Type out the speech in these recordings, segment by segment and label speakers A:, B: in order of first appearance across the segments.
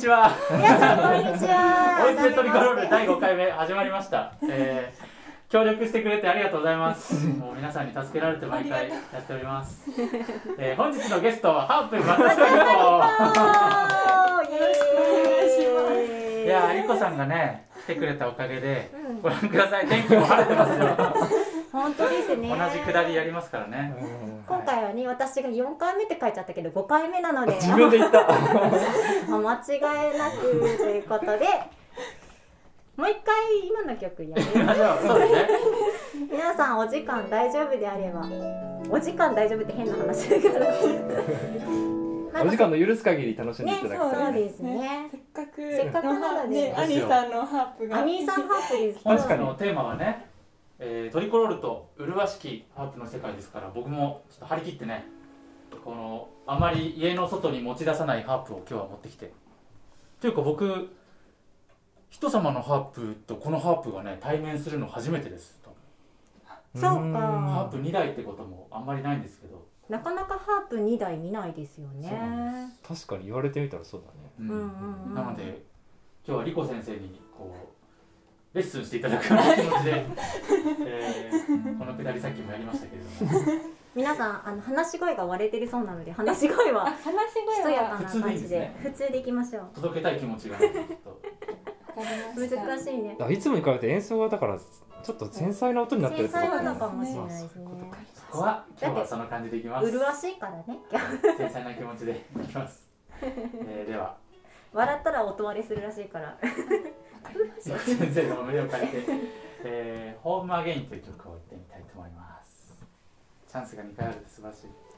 A: ちは。
B: 皆さんこんにちは。
A: おいつトリコロール第5回目始まりました、えー、協力してくれてありがとうございます。もう皆さんに助けられて毎回やっております、えー、本日のゲストはハープ松田リ
B: よろしくお願いします。
A: コいやーリコさんがね来てくれたおかげで、ご覧ください。天気も晴れてますよ
B: 本当ですね。
A: 同じくだりやりますからね。
B: 今回はね私が4回目って書いちゃったけど5回目なので。
C: 自分で言った。
B: 間違いなくということで。もう一回今の曲やりましょう
A: そうですね。
B: 皆さんお時間大丈夫であれば。お時間大丈夫って変な話だから。
C: お時間の許す限り楽しんでいただきたい、
B: そうですね。
D: せっかく
B: せっかくなので。
D: ね、アニーさんのハープが。
B: アニーさんハープです。
A: 本日のテーマはね、えートリコロールと麗しきハープの世界ですから僕もちょっと張り切ってねこのあまり家の外に持ち出さないハープを今日は持ってきて。というか僕人様のハープとこのハープがね対面するの初めてです。
B: そう。
A: ハ
B: か
A: ー。プ2台ってこともあんまりないんですけど、
B: なかなかハープ2台見ないですよね。
C: 確かに言われてみたらそうだね。
A: うん。
B: うんうんうん。
A: なので今日はリコ先生にこうレッスンしていただくような気持ちで、えーこのくだりさっきもやりましたけれども。
B: 皆さんあの話し声が割れてるそうなので話し声は
D: あ話し声は
B: やかな感じで
A: 普通でいいですね。
B: 普通でいきましょう。
A: 届けたい気持ちが
B: 難しいね。
C: あいつもに比べて演奏はだからちょっと繊細な音になってるってこと。
B: 繊細な
C: ね
B: のかもしれないですね
A: そこは今日はその感じでいきます。
B: 麗しいからね。
A: 繊細な気持ちでいきます、えーでは。
B: 笑ったら音割れするらしいから
A: 先生の胸を借りて、えー、ホームアゲインという曲を言ってみたいと思います。チャンスが2回あるって素晴らしい。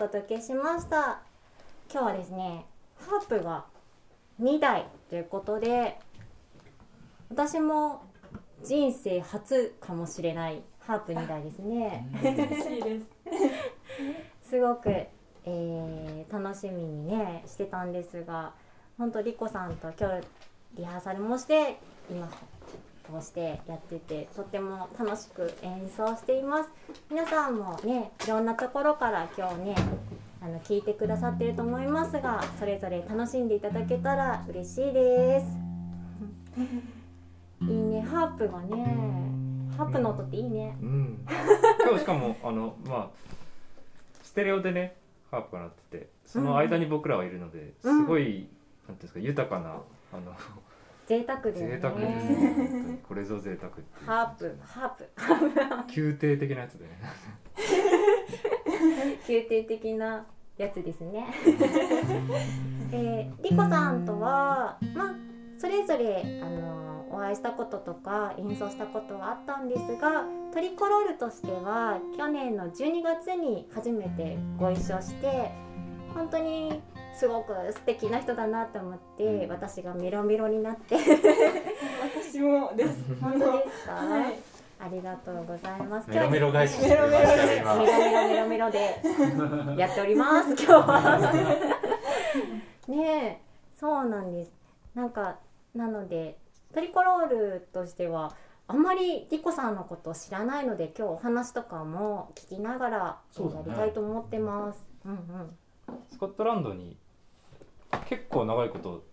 B: 届けしました。今日はですねハープが2台ということで私も人生初かもしれないハープ2台ですね。
D: 嬉しいです。
B: すごく、えー楽しみにねしてたんですが本当リコさんと今日リハーサルもして今こうしてやっててとっても楽しく演奏しています。皆さんもねいろんなところから今日ねあの聞いてくださってると思いますがそれぞれ楽しんでいただけたら嬉しいです。いいね。ハープがねハープの音っていいね。
C: うん。今日しかもあのまあステレオでねハープが鳴っててその間に僕らはいるので、
B: うん。
C: すごいなんていうんですか豊かなあの
B: 贅沢だよね。
C: 贅沢です。ねこれぞ贅沢
B: ハープ。ハープ。
C: 宮廷的なやつで。ね
B: 宮廷的なやつですね。えー、リコさんとはまあそれぞれあのお会いしたこととか演奏したことはあったんですがトリコロールとしては去年の12月に初めてご一緒して本当にすごく素敵な人だなと思って私がメロメロになって。
D: 私もです。
B: 本当ですか、
D: はい。
B: ありがとうございます。
A: メロメロ返ししてくれましたよ
B: メ
A: 今
B: ロメロメロメロで やっております今日は。ねえそうなんです。なんかなのでトリコロールとしてはあんまりリコさんのことを知らないので今日お話とかも聞きながらやりたいと思ってます。う,、んうん
C: スコットランドに結構長いこと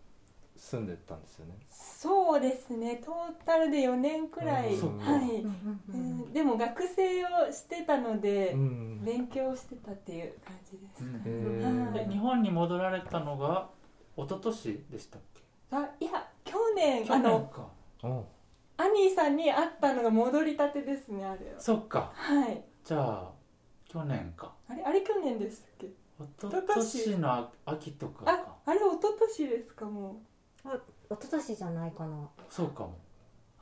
C: 住んでたんですよね
D: そうですね。トータルで4年くらい。はい。
B: うん
D: でも学生をしてたので
C: う、ん
D: 勉強してたっていう感じです。
A: うん
C: へー
A: で日本に戻られたのが一昨年でしたっけ？
D: あ、いや、去年
A: 去年
D: あのアニーさんに会ったのが戻りたてですね。あれは。
A: そっか
D: はい。
A: じゃあ去年か
D: あれあれ去年ですっけ？
A: 一昨年の秋とか
D: あれ一昨年ですかもう。
B: 一昨年じゃないかな。
A: そうかも。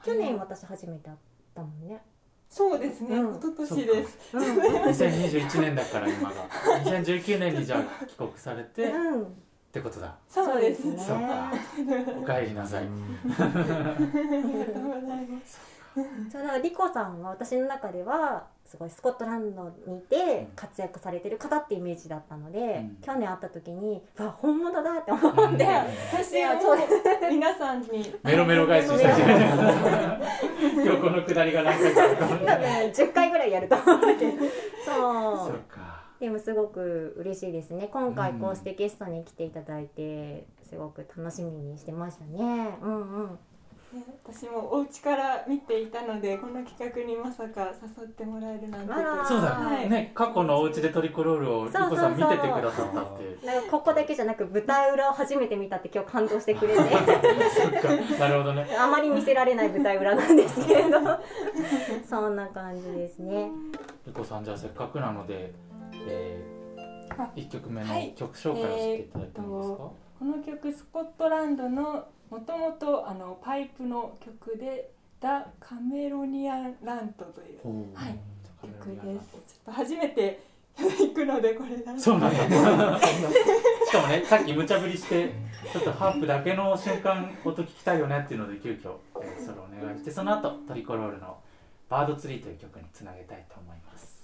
B: 去年私初めて会ったもんね。
D: そうですね。
B: うん。
D: 一昨年です。
B: うん。
A: 2021年だから今が。2019年にじゃあ帰国されてっ
B: うん。
A: てことだ。
D: そうです
B: ね。
A: そうか。お帰りなさい。
D: ありがとうございます。
B: そのリコさんは私の中ではすごいスコットランドにいて活躍されてる方ってイメージだったので、
A: うん。
B: 去年会った時に「わ本物だ!」って思
A: うん。
B: って、
D: 私
B: いやそう。
D: も皆さんに。
A: メロメロ返ししたじゃん今日このくだりが何回か
B: 多分10回ぐらいやると思うけ。どそう。
A: そうか。
B: でもすごく嬉しいですね。今回こうしてゲストに来ていただいてすごく楽しみにしてましたね。うんうん。
D: ね私もお家から見ていたのでこの企画にまさか誘ってもらえるなんて。
A: そうだ
D: はい。
A: ね過去のお家でトリコロールをリコさん見ててくださったって。
B: なんかここだけじゃなく舞台裏を初めて見たって今日感動してくれて。
A: そっか。なるほどね。
B: あまり見せられない舞台裏なんですけれど。そんな感じですね。
A: リコさんじゃあせっかくなので、え
D: あ
A: ー、1曲目の
D: はい。
A: 曲紹介をしていただいてもいいですか、
D: この曲スコットランドのもともとあのパイプの曲で「ダ・カメロニアン・ラント」というはい曲です。ちょっと初めて弾くのでこれだ
A: そうなんだ。しかもねさっき無茶ぶりしてちょっとハープだけの瞬間音聞きたいよねっていうので急遽、えーそれをお願いしてその後トリコロールの「バードツリー」という曲につなげたいと思います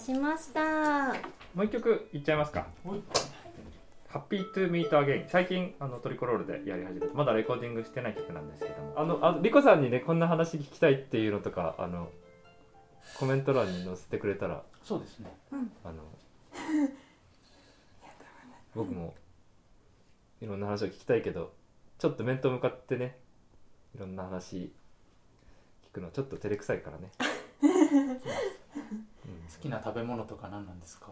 B: しました。
C: もう一曲いっちゃいますか。
A: はい
C: Happy to Meet Again。最近あのトリコロールでやり始めて。まだレコーディングしてない曲なんですけども。あのあリコさんにねこんな話聞きたいっていうのとかあのコメント欄に載せてくれたら
A: そうですね。
C: あの僕もいろんな話を聞きたいけどちょっと面と向かってねいろんな話聞くのちょっと照れくさいからね、う ん
A: 好きな食べ物とか何なんですか？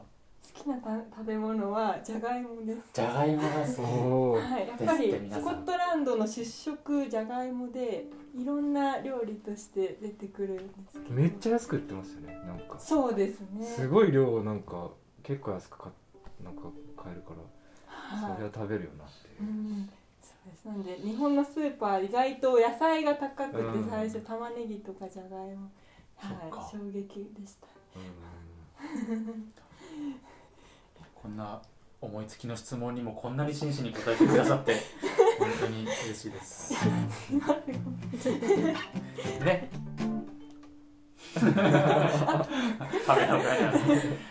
D: 好きなた食べ物はじゃがいもです。
A: じゃがいもが好き
D: はい、やっぱりスコットランドの出食じゃがいもでいろんな料理として出てくるんですけど。
C: めっちゃ安く売ってますよねなんか。
D: そうですね。
C: すごい量をなんか結構安く買っなんか買えるからそ
D: はい。
C: れは食べるよなっていう。う、
D: ん。そです。なんで日本のスーパー意外と野菜が高くて
C: うん。
D: 最初玉ねぎとかじゃがいも。はい衝撃でした
A: こんな思いつきの質問にもこんなに真摯に答えてくださって本当に嬉しいです。ね。カメラを変えな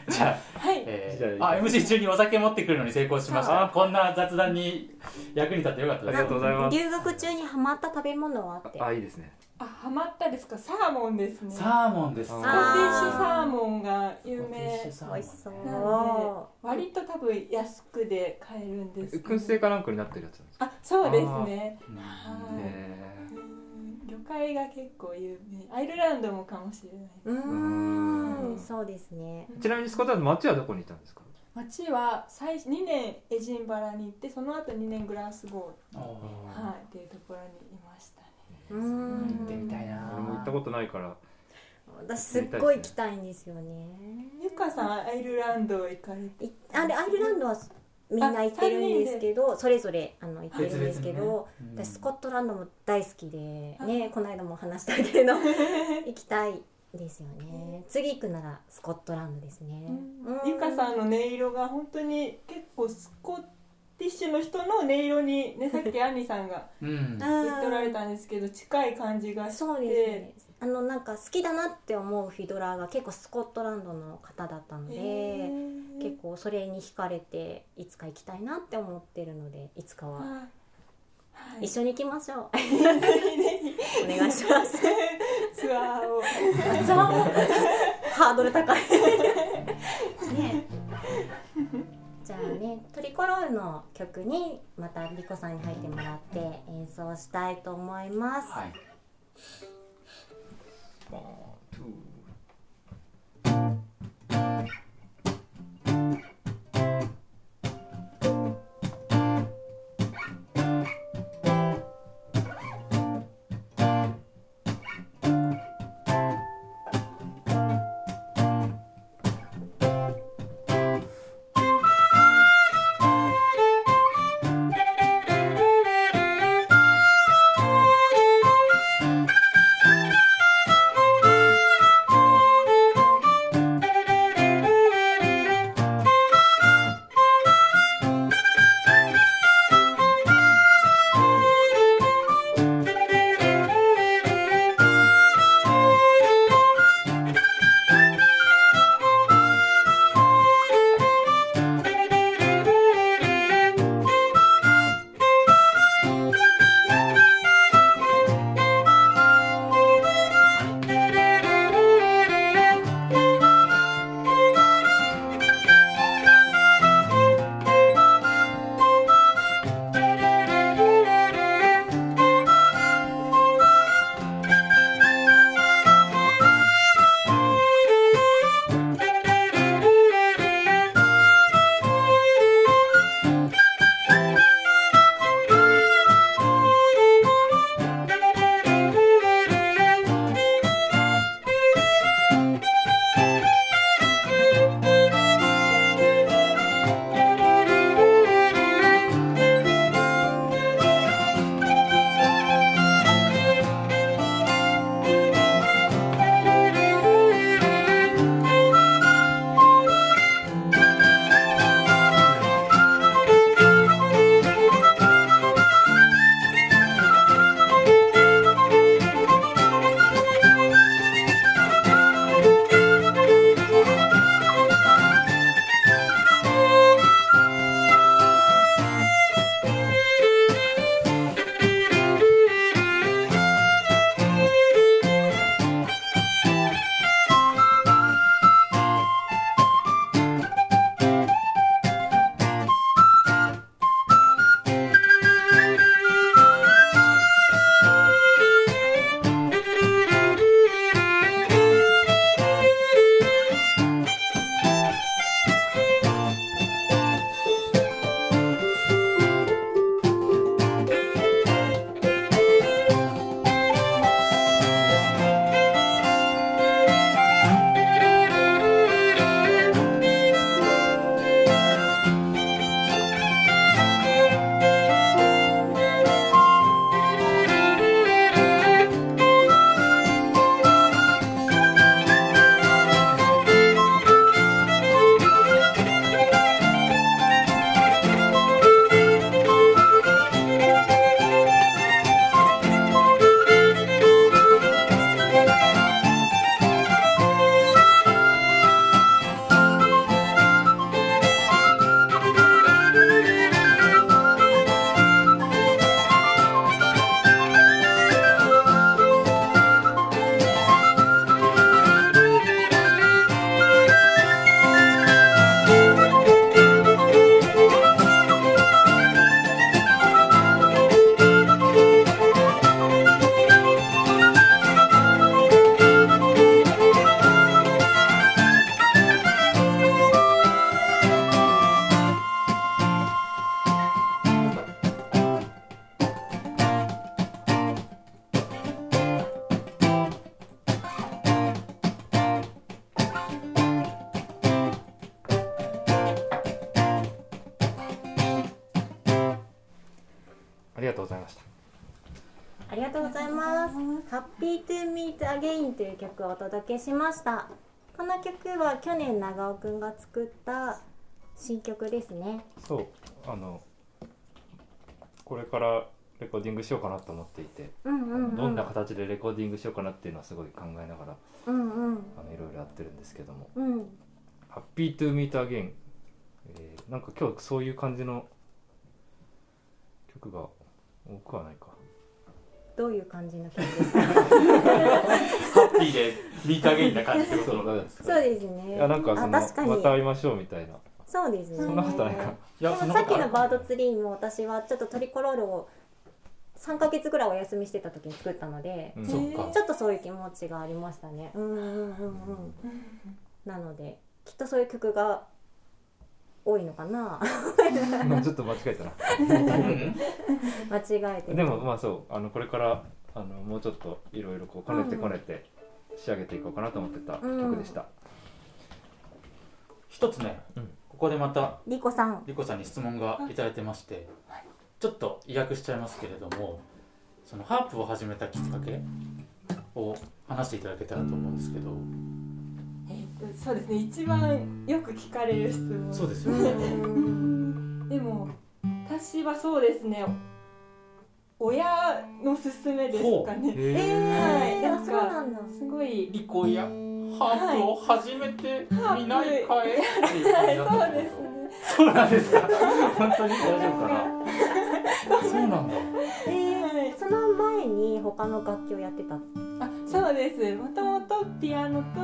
A: じゃあ
D: はい
C: じゃあ
A: えーあ MC 中にお酒持ってくるのに成功しました。
C: あ
A: こんな雑談に役に立ってよかったです。
C: ありがとうございます。
B: 留学中にハマった食べ物はあって。
C: あいいですね。
D: あハマったですか？サーモンですね。スコテ
A: サーモンです
C: あ
D: ィッシュサーモンが有名。
B: 美味しそう
D: なんで割と多分安くで買えるんですけど。
C: 燻製かなんかになってるやつなんですか？
D: あそうですね。
A: うん
D: はい。魚介が結構有名。アイルランドもかもしれない
B: う
C: ん。
B: ん。そうですね。
C: ーちなみにスコットランド町はどこにいたんですか？
D: 町は最初2年エジンバラに行ってその後2年グラスゴ
A: あ
D: ー、はい、っていうところにいました
A: 行ってみたいな
C: 俺も行ったことないから。
B: 私すっごい行きたいんですよね。
D: ゆかさんアイルランド行かれて
B: いあれアイルランドはみんな行ってるんですけどそれぞれあの行ってるんですけど、私スコットランドも大好きで
D: あ。
B: ねこの間も話したけど 行きたいですよね。次行くならスコットランドですね、うん。
D: ゆかさんの音色が本当に結構スコティッシュの人の音色にねさっきアンニさんが
A: うん。
D: 言っておられたんですけど近い感じがして
B: そうですね。あのなんか好きだなって思うフィドラーが結構スコットランドの方だったので、結構それに惹かれていつか行きたいなって思ってるのでいつかは。
D: はいはい。
B: 一緒に行きましょう、お願いします。
D: ツアーを。
B: ハードル高い。ねじゃあねトリコロールの曲にまたリコさんに入ってもらって演奏したいと思います、
A: はい
C: とうございました
B: ありがとうございます。 Happy to Meet Again という曲をお届けしました。この曲は去年長尾くんが作った新曲ですね。
C: そうあのこれからレコーディングしようかなと思っていて、
B: うんうんうん。
C: どんな形でレコーディングしようかなっていうのはすごい考えながら
B: うんうん
C: あのいろいろやってるんですけども
B: うん。
C: 「Happy to Meet Again、えーなんか今日そういう感じの曲が多くはないか
B: どういう感じの曲ですか？
A: ハッピーでミートアゲインな感じってこと？なんですか
B: そうですね。
C: いやなんかその
B: あ確かに
C: また会いましょうみたいな
B: そうですね。
C: そんなことないか
A: いや
B: でもさっきのバードツリーも私はちょっとトリコロールを3ヶ月ぐらいお休みしてた時に作ったので、
C: うん
B: ちょっとそういう気持ちがありましたね。うんうんうんうん。なのできっとそういう曲が多いのかな？
C: まあちょっと間違えたな。
B: 間違えて
C: でもまあそうあのこれからあのもうちょっといろいろこうこねてこねて仕上げていこうかなと思ってた曲でした、
A: 一つね、
C: うん
A: ここでまた
B: リコさん。
A: リコさんに質問がいただいてまして、ちょっと意訳しちゃいますけれどもそのハープを始めたきっかけを話していただけたらと思うんですけど
D: えっとそうですね。一番よく聞かれる質問。
A: そうです
B: う
A: よね、
B: ん。
D: でも私はそうですね。親の勧めですかね。
B: え
D: はい。
B: そうなんだ。
D: すごい。
A: リコや。ハープを始めてみないかい。ってい
D: そうですね
A: そうなんですか。本当に大丈夫かなそうなんだ。
B: えー、その前に他の楽器をやってた
D: あそうです。もともとピアノと、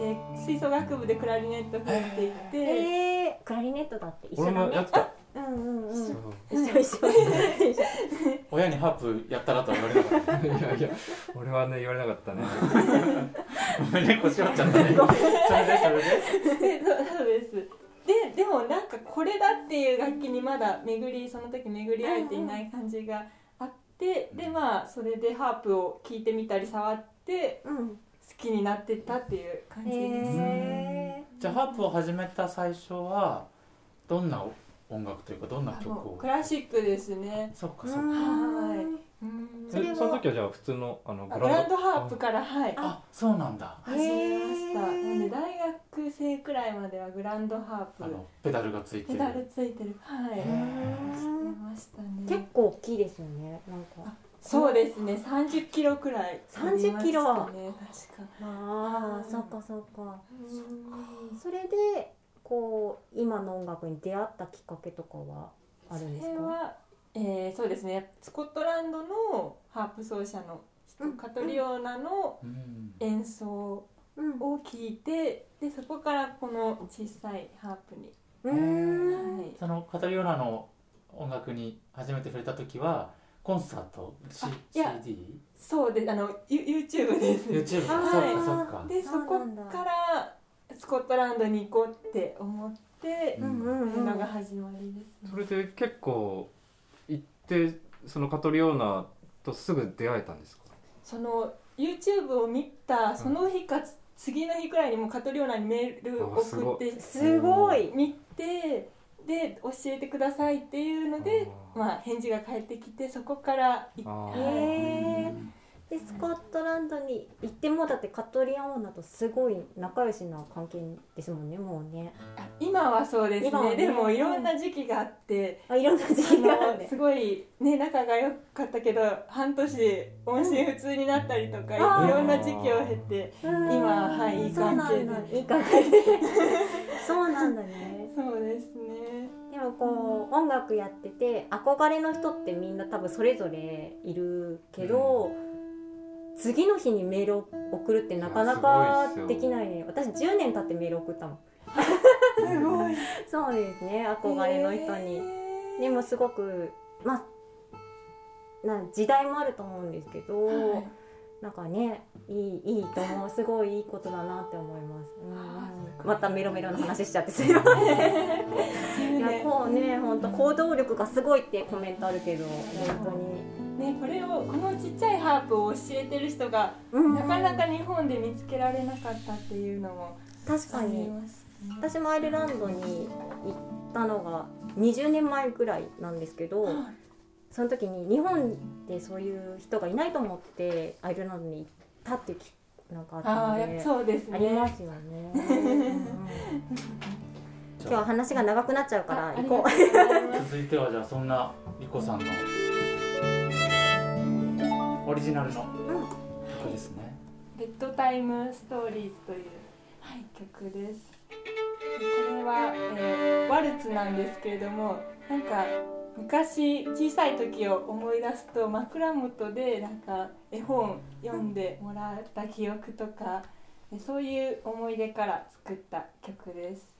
D: えー吹奏楽部でクラリネット吹いていて、
B: えー、クラリネットだって一緒
C: 俺
B: だねうんうんうん。一緒一緒
A: 親にハープやったらとは言われなかった。
C: いやいや俺はね言われなかったね。
A: ごめんね腰折っちゃったね。それでそれで？
D: でそうです。ででもなんかこれだっていう楽器にまだ巡りその時巡り合えていない感じがてでまあそれでハープを聴いてみたり触って
B: うん。
D: 好きになってったっていう感じです、
B: へ
A: じゃあハープを始めた最初はどんな音楽というかどんな
D: あ
A: 曲を
D: クラシックですね。
B: ー
A: そっかそっか。
D: はい。
B: そ
C: の時はじゃあ普通のあの
D: あグランドハープからはい。
A: あそうなんだ。
D: 始めました。なんで大学生くらいまではグランドハー
A: あ
D: プ
A: のペダルがついてる。
D: ペダルついてる。はい。
A: へ
D: して
B: ー
D: ましたね。
B: 結構大きいですよねなんか。
D: そうですね。30キロくらい
B: 30キロ。
D: ね確か。
B: ああそっかそっか。それでこう今の音楽に出会ったきっかけとかはあるんですか？
D: それは、えーそうですね。スコットランドのハープ奏者の人、
B: うん
D: カトリオーナの
A: うん。
D: 演奏
B: うん。
D: を聞いてでそこからこの小さいハープに、
B: うーん。
D: はい、
A: そのカタリオナの音楽に初めて触れた時はコンサート、C CD?
D: そうですあのユ YouTube です。
A: YouTube
B: あー。
A: そうかそうか。
D: でそうこからスコットランドに行こうって思って、のが始まりですね
C: それで結構行ってそのカトリオーナとすぐ出会えたんですか？
D: その YouTube を見たその日か、次の日くらいにもカトリオーナにメール送って
B: すごい。
D: 見てで教えてくださいっていうのでまあ返事が返ってきてそこからい
C: あー。
D: はい
B: へーでスコットランドに行ってもだってカトリアオーナとすごい仲良しな関係ですもんねもうね。
D: あ今はそうです
B: ね。
D: ね。でもいろんな時期があって
B: あいろんな時
D: あ
B: 期があるね
D: のすごいね仲が良かったけど半年音信不通になったりとか
B: あー。
D: いろんな時期を経て
B: うん。
D: 今はいい関係で。
B: いい関係。でそうなんだね。
D: そうですね。
B: でもこう音楽やってて憧れの人ってみんな多分それぞれいるけど、次の日にメールを送るってなかなかできないね。私10年経ってメール送ったもん。
D: すごい。
B: そうですね。憧れの人に、でもすごくまあな時代もあると思うんですけど、
D: はい。
B: なんかねいいいいと思うすごいいいことだなって思います、うん。またメロメロの話しちゃってすいません。いやこうね本当行動力がすごいってコメントあるけど本
D: ねこれをこのちっちゃいハープを教えてる人がなかなか日本で見つけられなかったっていうのも
B: 確かに。
D: ますね。
B: 私もアイルランドに行ったのが20年前ぐらいなんですけどその時に日本でそういう人がいないと思ってアイルランドに行ったっていうきなんかあったので
D: ぱそうですね。
B: ありますよね。うん今日は話が長くなっちゃうから
D: あ
B: 行こう。
A: 続いてはじゃあそんなリコさんのオリジナルの曲ですね、
D: ベッドタイムストーリーズという、はい、曲です。これは、えーワルツなんですけれども、なんか昔小さい時を思い出すと枕元でなんか絵本読んでもらった記憶とか、えそういう思い出から作った曲です。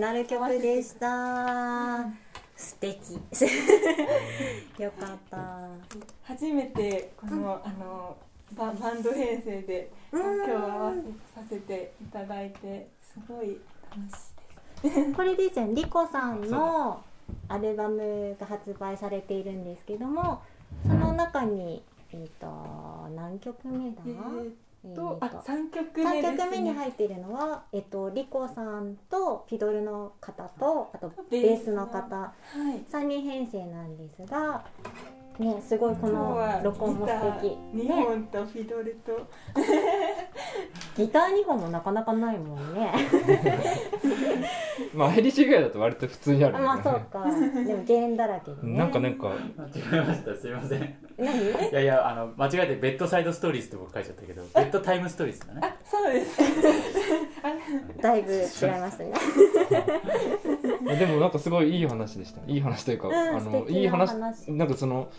B: とうございます。リコさんのオリジナル曲でした。素敵。よかった。
D: 初めてこの、あのババンド編成で
B: うん。
D: 今日合わせさせていただいてすごい楽しいです。
B: これですよねリコさんのアルバムが発売されているんですけどもその中にえっ、と何曲目だ、
D: えー
B: えー
D: とあ
B: と
D: 三曲目
B: 3
D: ね。
B: 曲目に入っているのは、えっと、リコさんとフィドルの方とあとベ
D: ベース
B: ースの。方
D: はい。
B: 3人編成なんですが、ね、すごいこの
D: は
B: 録音も素敵。
D: ギター2
B: ね、
D: 本とフィドルと、
B: ギター2本もなかなかないもんね。
C: まあヘリシ以外だと割と普通にあるんだ
B: まあそうか。でも弦だらけでね。
C: なんかなんか。
A: 間違えましたすいません。
B: 何？
A: いやいやあの間違えてベッドサイドストーリーズって僕書いちゃったけどベッドタイムストーリーズだね。
D: あそうです。
B: だいぶ違いましたね。
C: あでもなんかすごいいい話でした。いい話というか、
B: うん
C: あ
B: 素敵ない
C: のい話
B: 話
C: なんかそのち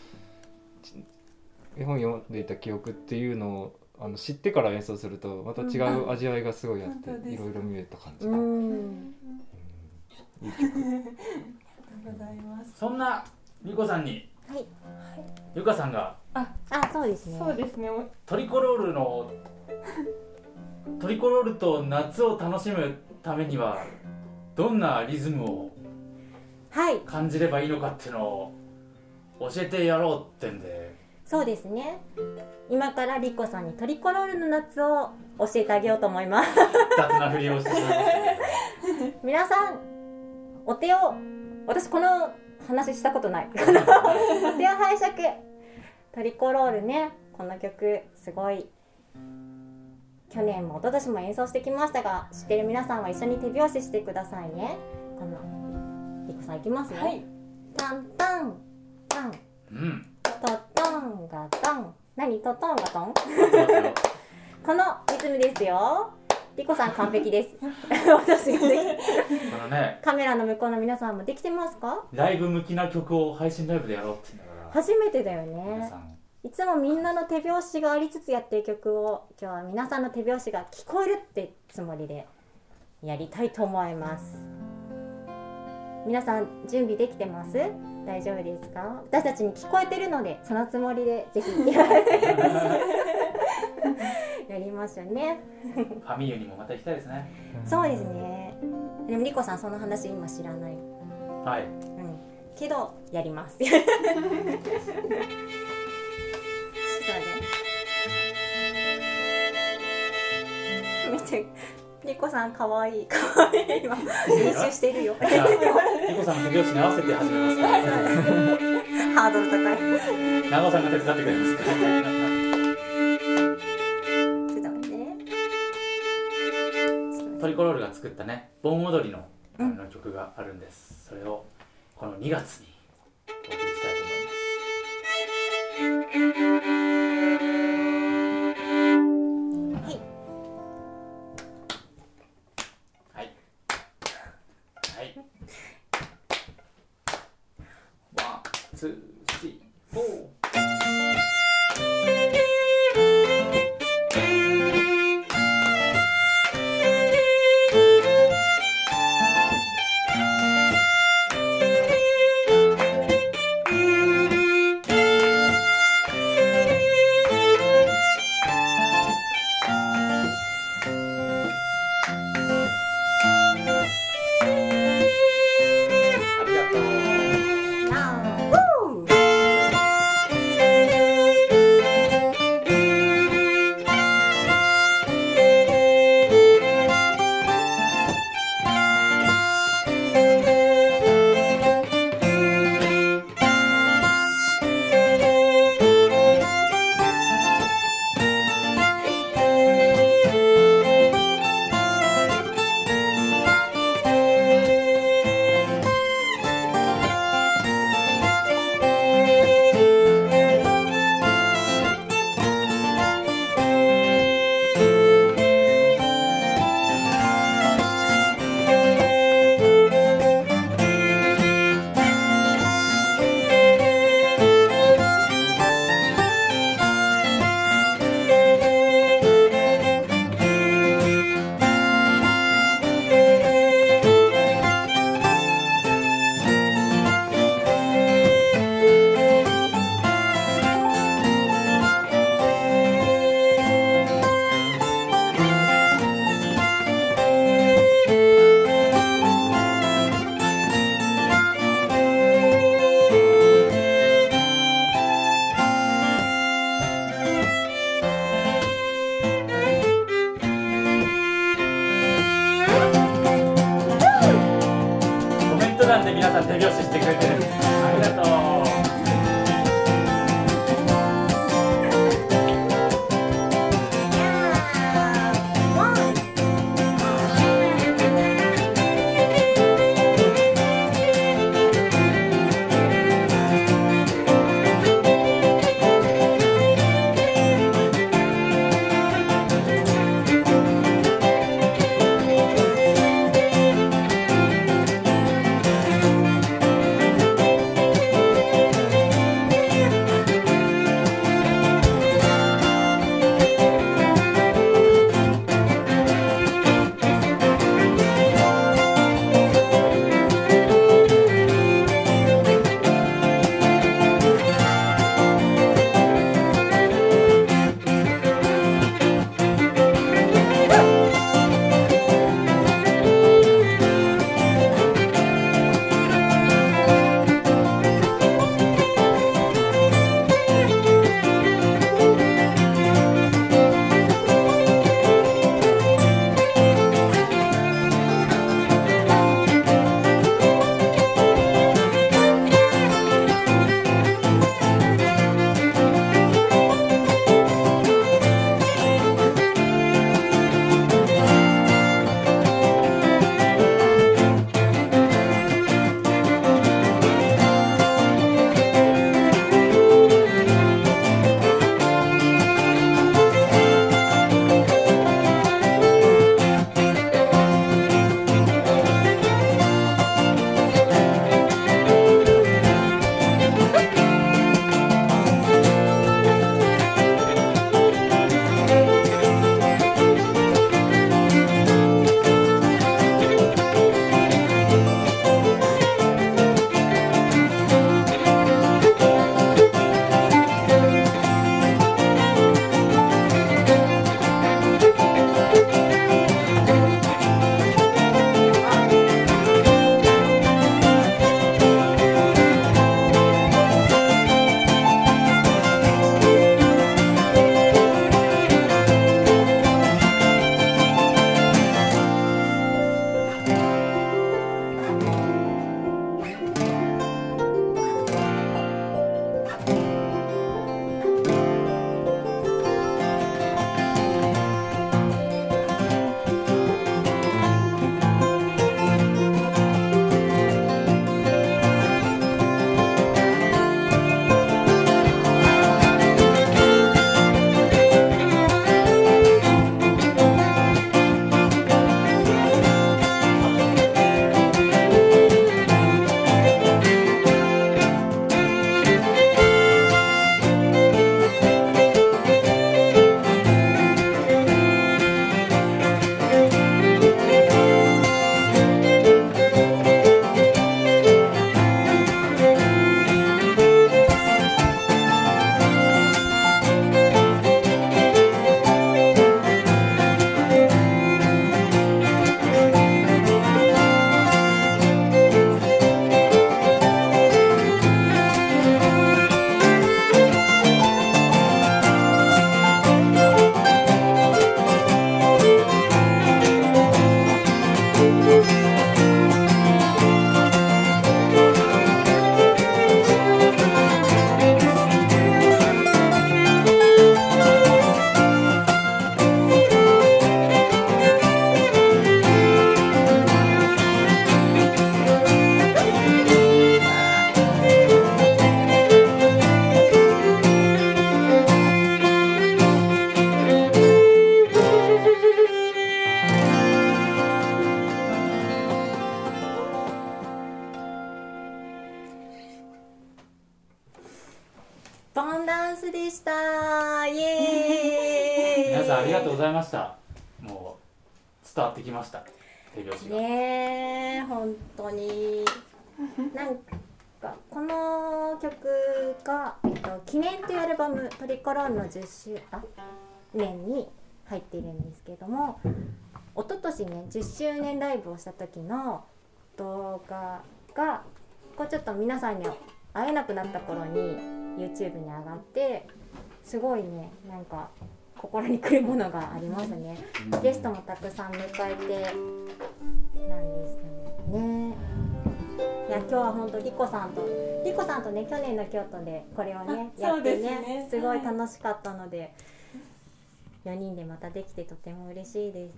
C: 絵本読んでいた記憶っていうのをあの知ってから演奏するとまた違う味わいがすごいあって、いろいろ見えた感じ。
B: う
C: が、
B: ん。
C: いい曲
D: ありがとうございます。
A: そんなリコさんに。
B: はい。
A: ゆかさんが。
B: あそうですね。
D: そうですね。お
A: トリコロールのトリコロールと夏を楽しむためにはどんなリズムを
B: はい。
A: 感じればいいのかっていうのを教えてやろうってんで。
B: そうですね。今からリコさんにトリコロールの夏を教えてあげようと思います。
A: 雑なふりをしてしまいましたけ
B: 皆さんお手を私この話したことない。お手を拝借。トリコロールね。この曲すごい去年も一昨年も演奏してきましたが知ってる皆さんは一緒に手拍子してくださいね。このリコさんいきますよ、
D: はい。
B: タンタンタン。
A: どうん。
B: トトンがトン。何トトンがトン？このリズムですよ。リコさん完璧です。私ができ
A: このね。
B: カメラの向こうの皆さんもできてますか？
A: ライブ向きな曲を配信ライブでやろうって言うんだから
B: 初めてだよね。いつもみんなの手拍子がありつつやってる曲を今日は皆さんの手拍子が聞こえるってつもりでやりたいと思います皆さん準備できてます？大丈夫ですか？私たちに聞こえてるのでそのつもりでぜひ。やりましょうね。
A: ファミユにもまた行きたいですね。
B: そうですね。でもリコさんその話今知らない。
A: はい。
B: うん。けどやります。ちょっと待って。見てリコさんかわい。いかわいい今練習してるよ。
A: リコさんの手拍子に合わせて始めますから
B: ハードル高い。
A: 長尾さんが手伝ってくれますトリコロールが作ったね盆踊りのあの曲があるんです。それをこの2月にお送りしたいと思いますン」
B: の10周あ年に入っているんですけども一昨年ね10周年ライブをした時の動画がこうちょっと皆さんに会えなくなった頃に YouTube に上がってすごいねなんか心にくるものがありますね。ゲストもたくさん迎えてなんですよね。いや今日は本当リコさんとリコさんとね去年の京都でこれをねやってね
D: ね。
B: すごい楽しかったので、4人でまたできてとても嬉しいで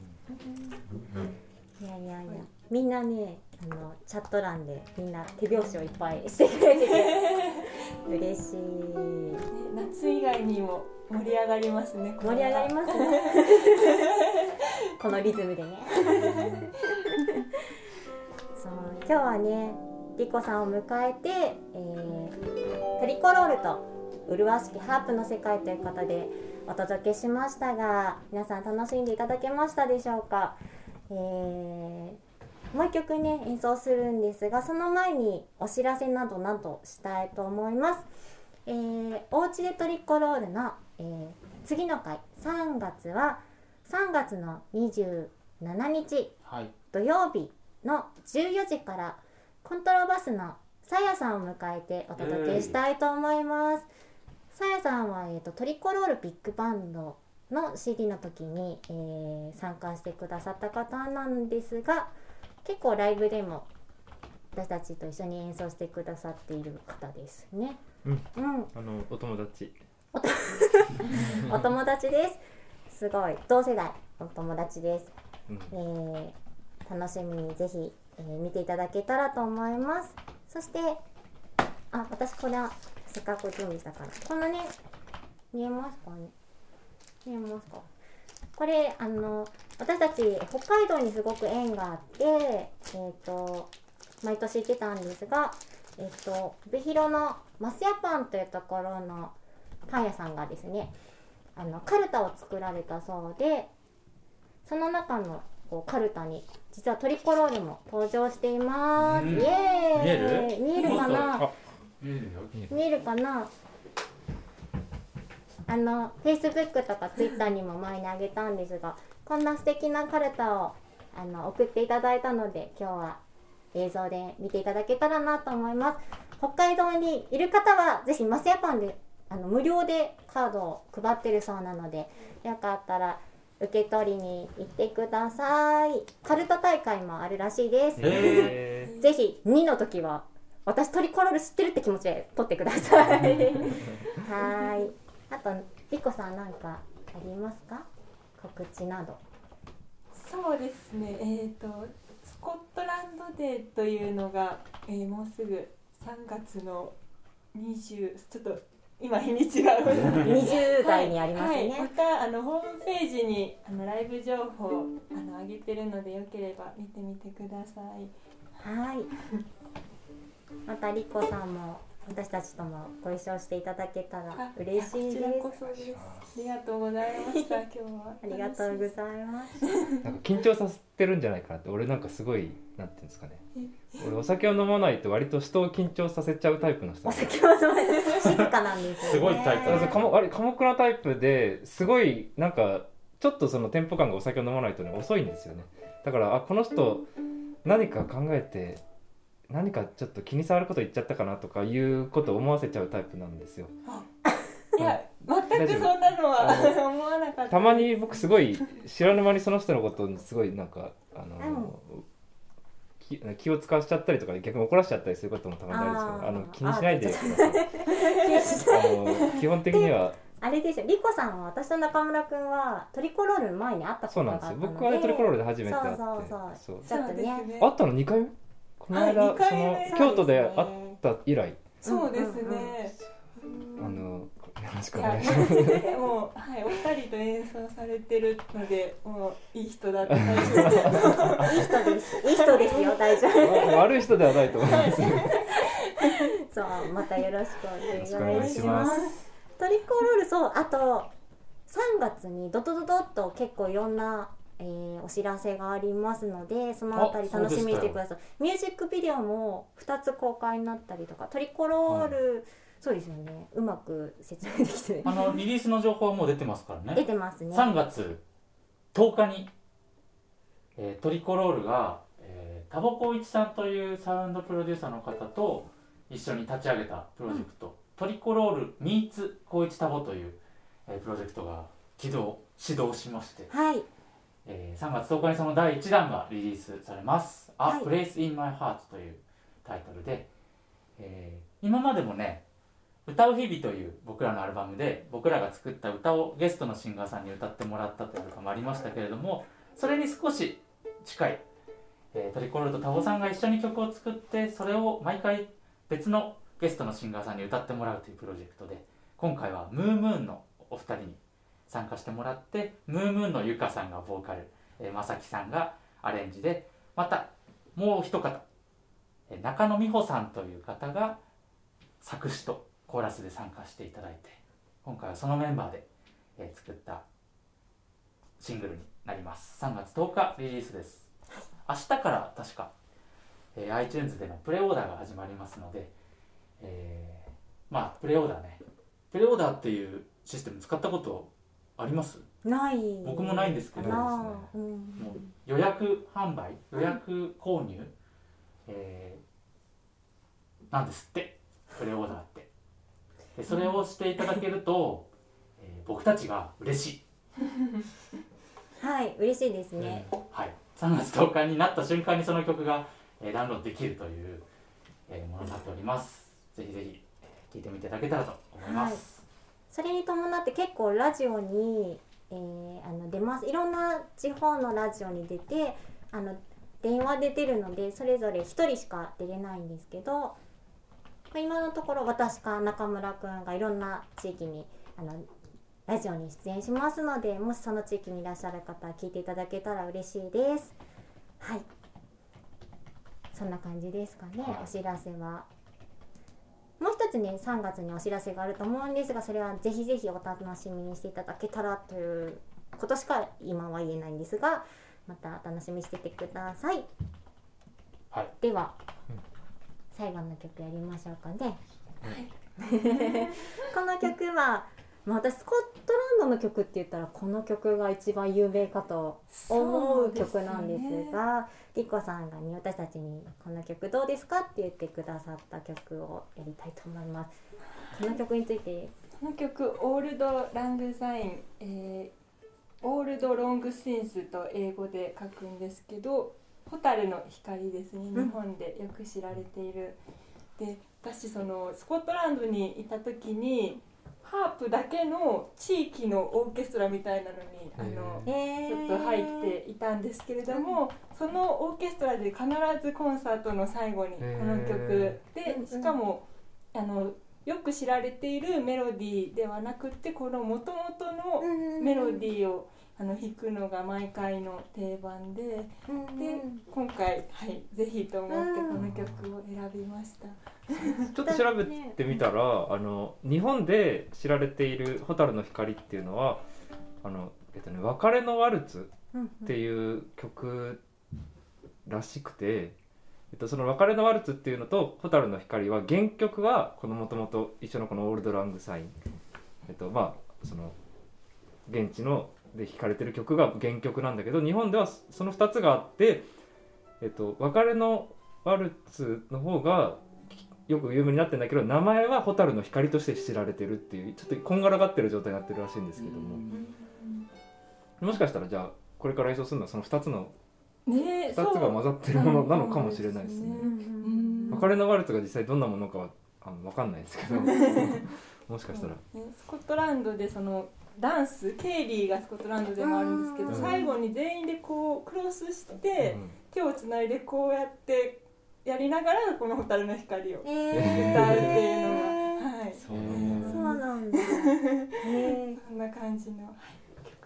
B: す。いやいやいやみんなねあのチャット欄でみんな手拍子をいっぱいしてくれてて 嬉しい。
D: ね夏以外にも盛り上がりますね
B: 盛り上がりますね このリズムでね。そう今日はねリコさんを迎えて、えートリコロールと麗しきハープの世界ということでお届けしましたが皆さん楽しんでいただけましたでしょうか、えーもう一曲ね演奏するんですがその前にお知らせなどなどしたいと思います、えー、おうちでトリコロールの、えー次の回3月は3月の27日
A: はい。
B: 土曜日の14時からコントラバスのさやさんを迎えてお届けしたいと思います。さやさんは、えー、とトリコロールビッグバンドの CD の時に、えー参加してくださった方なんですが結構ライブでも私たちと一緒に演奏してくださっている方ですね。
C: うん
B: うん、
C: あのお友達
B: お友達です。すごい同世代お友達です。
C: うん
B: えー楽しみにぜひ、えー見ていただけたらと思います。そしてあ私これはせっかく準備したから。このね見えますかね？見えますか？これあの私たち北海道にすごく縁があってえっ、と毎年行ってたんですがえっ、と帯広のマスヤパンというところのパン屋さんがですねあのカルタを作られたそうでその中のこうカルタに実はトリコロールも登場しています。
A: うん。
B: イエーイ。
A: 見える？
B: 見えるかな？
C: あ
A: 見えるよ。
B: 見えるかな？あの Facebook とか Twitter にも前にあげたんですがこんな素敵なカルタをあの送っていただいたので今日は映像で見ていただけたらなと思います。北海道にいる方はぜひマスヤパンであの無料でカードを配ってるそうなのでよかったら受け取りに行ってください。カルタ大会もあるらしいです。
A: え
C: え
B: ぜひ2の時は私トリコロール知ってるって気持ちで撮ってください。はーい。あとリコさんなんかありますか？告知など。
D: そうですね。えっ、とスコットランドデーというのが、えーもうすぐ3月の20ちょっと今日にちが
B: 20代にあります
D: はい。はい、
B: ね
D: またあのホームページにあのライブ情報あの上げてるのでよければ見てみてください。
B: はい。またリコさんも私たちともご一緒していただけたら嬉しいです。
D: こちらこそです。ありがとうございました 今日は。
B: ありがとうございます。
C: なんか緊張させてるんじゃないかなって俺なんかすごいなんていうんですかね。俺お酒を飲まないと割と人を緊張させちゃうタイプの人
B: お酒は飲め静かなんですよね。
A: すごいタイプ
C: そうそう寡黙あれ寡黙なタイプですごいなんかちょっとそのテンポ感がお酒を飲まないとね遅いんですよね。だからあこの人何か考えて何かちょっと気に障ること言っちゃったかなとかいうことを思わせちゃうタイプなんですよ。
D: いや全くそんなのは
C: あ
D: 思わなかった。
C: たまに僕すごい知らぬ間にその人のことにすごいなんかあの、気気を使わしちゃったりとか逆に怒らしちゃったりすることもたまにあるんですけど
B: あ
C: の気にしないでく
B: あ
C: ださい。あの基本的には。
B: あれですよ。リコさんは私と中村くんはトリコロールの前に会ったこと
C: そうなんです
B: があったので
C: よ。僕はねトリコロールで初めて会って。
B: そうそうそう。
C: そう。
B: ちょっとね。
D: そうですね。
C: 会ったの2回目？この間、その
D: 目
C: 京都で会った以来。
D: そうですね、
C: あのよろしくお願いします。
D: もうはいお二人と演奏されてるのでもういい人だって大丈夫です
B: いい人。で すいい人ですよ大丈夫。
C: 悪い人ではないと思います。
B: そうまたよろしくお願いします。
C: よろしくお願いします。
B: トリコロールそうあと3月にドドドドっと結構いろんな、えーお知らせがありますのでそのあたり
A: あ
B: 楽しみにしてください。ミュージックビデオも2つ公開になったりとかトリコロール、そうですよね。うまく説明できて
A: あのリリースの情報はもう出てますから
B: 出
A: ね
B: てますね。
A: 3月10日に、えートリコロールが、えー、タボコイチさんというサウンドプロデューサーの方と一緒に立ち上げたプロジェクト、トリコロールミーツコイチタボという、えープロジェクトが起動始動しまして、
B: はい
A: えー3月10日にその第1弾がリリースされます「A
B: はい。
A: Place in My Heart」というタイトルで、えー今までもね「歌う日々」という僕らのアルバムで僕らが作った歌をゲストのシンガーさんに歌ってもらったというアルバムありましたけれどもそれに少し近い、えートリコロールとタボさんが一緒に曲を作ってそれを毎回別のゲストのシンガーさんに歌ってもらうというプロジェクトで今回はムームーンのお二人に参加してもらってムームーンのゆかさんがボーカル、えー、まさきさんがアレンジでまたもう一方えー中野美穂さんという方が作詞とコーラスで参加していただいて今回はそのメンバーで、えー作ったシングルになります。3月10日リリースです。明日から確か、えー iTunes でのプレオーダーが始まりますので、えーまあプレオーダーね。プレオーダーっていうシステム使ったことあります？
B: ない。
A: 僕もないんですけど。
B: なあうん。
A: もう予約販売予約購入、えーなんですって。プレオーダーって。でそれをしていただけると、えー僕たちが嬉しい、
B: はい嬉しいですね、
A: はい、3月10日になった瞬間にその曲が、えーダウンロードできるという、えーものになっております。ぜひぜひえー聴いてみていただけたらと思います、
B: それに伴って結構ラジオに、えーあの出ます。いろんな地方のラジオに出てあの電話で出るのでそれぞれ1人しか出れないんですけど今のところ私か中村くんがいろんな地域にあのラジオに出演しますのでもしその地域にいらっしゃる方は聞いていただけたら嬉しいです。はい。そんな感じですかね、
A: はい。
B: お知らせはつね3月にお知らせがあると思うんですがそれはぜひぜひお楽しみにしていただけたらということしか今は言えないんですがまた楽しみにしててください
A: はい。
B: では、
C: うん
B: 最後の曲やりましょうかね、この曲は、まあ、私スコットランドの曲って言ったらこの曲が一番有名かと思う曲なんですがリコさんがね私たちに「この曲どうですか?」って言ってくださった曲をやりたいと思いますこの曲について
D: この曲「オールド・ラング・サイン」えーオールド・ロング・シンス」と英語で書くんですけど「蛍の光」ですね
B: うん
D: 日本でよく知られている。で私そのスコットランドにいた時にハープだけの地域のオーケストラみたいなのにあの
B: え
D: ちょっと入っていたんですけれども、そのオーケストラで必ずコンサートの最後にこの曲で
B: うん
D: しかもあのよく知られているメロディーではなくってこの元々のメロディーをあの弾くのが毎回の定番でで今回、はい、ぜひと思ってこの曲を選びました。
C: ちょっと調べてみたら、あの日本で知られている「蛍の光」っていうのはあの、えっとね「別れのワルツ」っていう曲らしくて、えっと、その「別れのワルツ」っていうのと「蛍の光」は原曲はこのもともと一緒のこの「オールド・ラング・サイン」えっとまあその現地ので弾かれてる曲が原曲なんだけど日本ではその2つがあって「えっと、別れのワルツ」の方がよく有名になってるんだけど名前は「蛍の光」として知られてるっていうちょっとこんがらがってる状態になってるらしいんですけども。もしかしたらじゃあこれから演奏するのはその2つの
D: ねえ
C: 2つが混ざってるものなのかもしれないですね。
D: うん
C: 別れのワルツが実際どんなものかはあの分かんないですけど。もしかしたら。
D: ねスコットランドでそのダンスケイリーがスコットランドでもあるんですけど
B: うん。
D: 最後に全員でこうクロスして
C: うん。
D: 手をつないでこうやってやりながらこの「蛍の光」を歌うって
B: え
D: いうのがはい。
C: そう
B: そうなんだ、ね
D: そんな感じのはい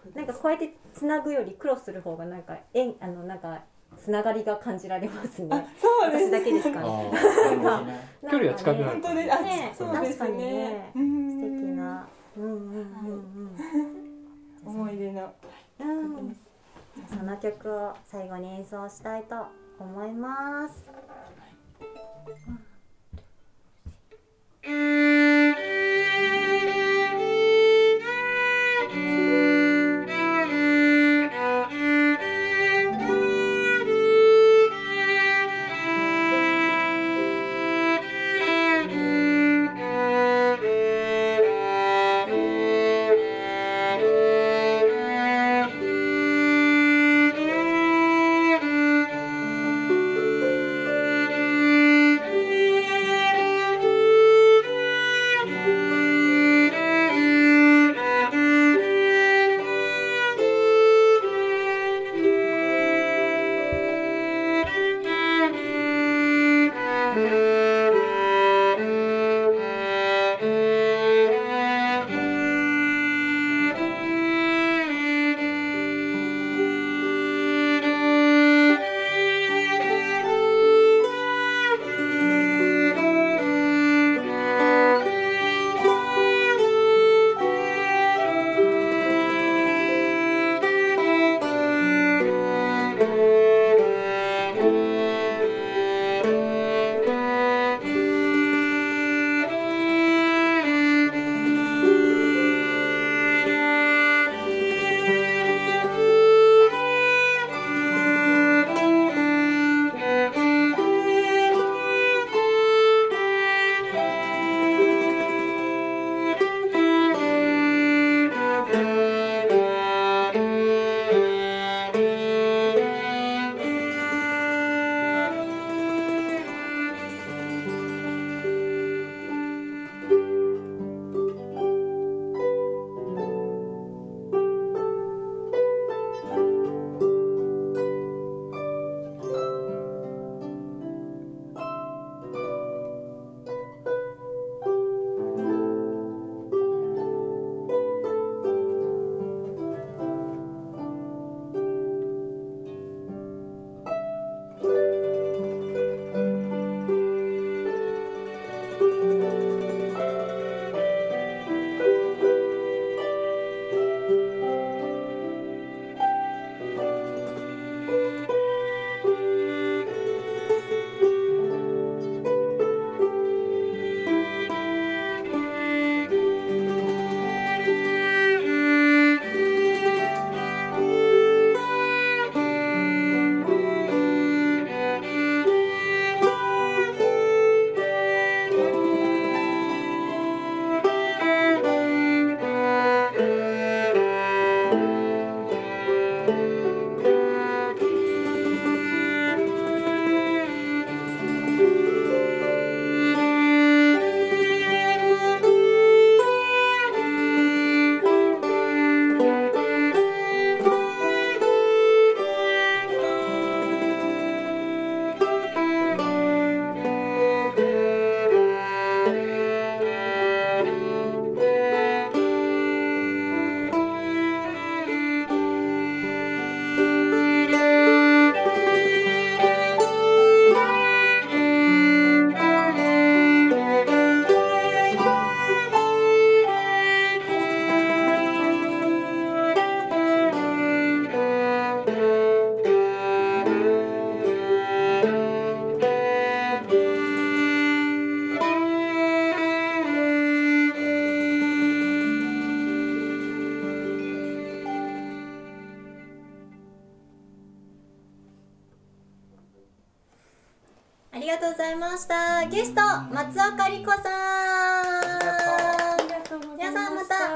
D: 曲
B: なんかこうやってつなぐよりクロスする方がなんかえんあのなんかつながりが感じられますね。
D: そうです
B: 私だけですか
A: あ
B: ね。
C: 距離は近くなる
D: 本当であ
B: ね
D: そうですね。
B: ね。
D: うん。
B: 素敵
D: 思い出の。
B: うん。うん。
D: 曲です
B: その曲を最後に演奏したいと思います。「が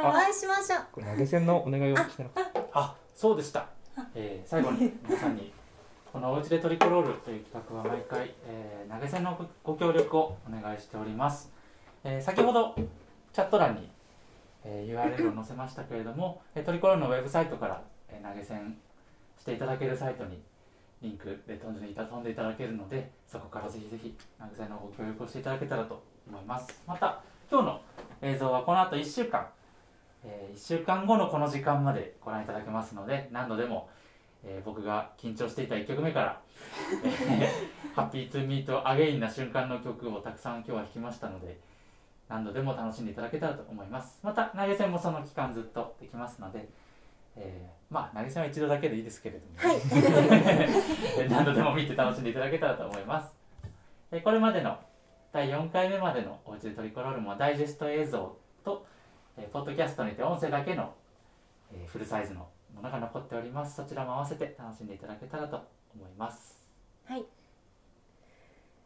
B: お会いしましょう。
C: これ投げ銭のお願いをしてなかった
A: あそうでした、えー最後に皆さんにこの「おうちでトリコロール」という企画は毎回、えー投げ銭のごご協力をお願いしております、えー先ほどチャット欄に、えー URL を載せましたけれども、えートリコロールのウェブサイトから、えー投げ銭していただけるサイトにリンクで飛んでいた飛んでいただけるのでそこからぜひぜひ投げ銭のご協力をしていただけたらと思います。また今日の映像はこの後1週間え1週間後のこの時間までご覧いただけますので何度でも、えー僕が緊張していた1曲目から「えー ハッピートゥミートアゲインな瞬間の曲をたくさん今日は弾きましたので何度でも楽しんでいただけたらと思います。また投げ銭もその期間ずっとできますので、えーまあ投げ銭は一度だけでいいですけれども、
B: はい。
A: えー何度でも見て楽しんでいただけたらと思います、えーこれまでの第4回目までのおうちでトリコロールもダイジェスト映像とえーポッドキャストにて音声だけの、えーフルサイズのものが残っております。そちらも合わせて楽しんでいただけたらと思います。
B: はい。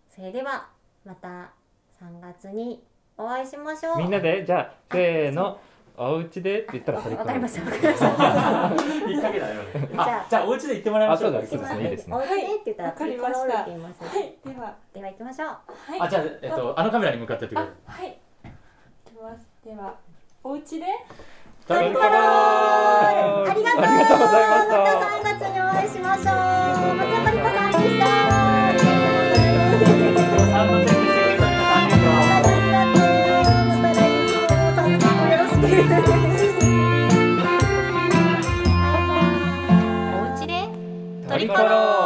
B: それではまた3月にお会いしましょう。
C: みんなでじゃあせーのおう。ちでって言ったら
B: わ
C: トリコロール
B: わかりましたわかりました。
A: 言いかけだよ。
B: じゃあ
A: あじゃあお家で行ってもらいましょう
C: あそうですね。いいですね。
B: おいでって言ったら
D: わかりました
B: トリコロールって言います
D: はい。では。
B: では行きましょう。
D: はい。
A: あじゃあ、えっと、あ。のカメラに向かってやってく
D: あ
A: れ
D: はい。いきます。ではお家で？
A: トリコロ
B: ありがとう。
C: ございました。
B: また。3月にお会いしましょう松田トリさんでした。おうちで？
C: トリコロ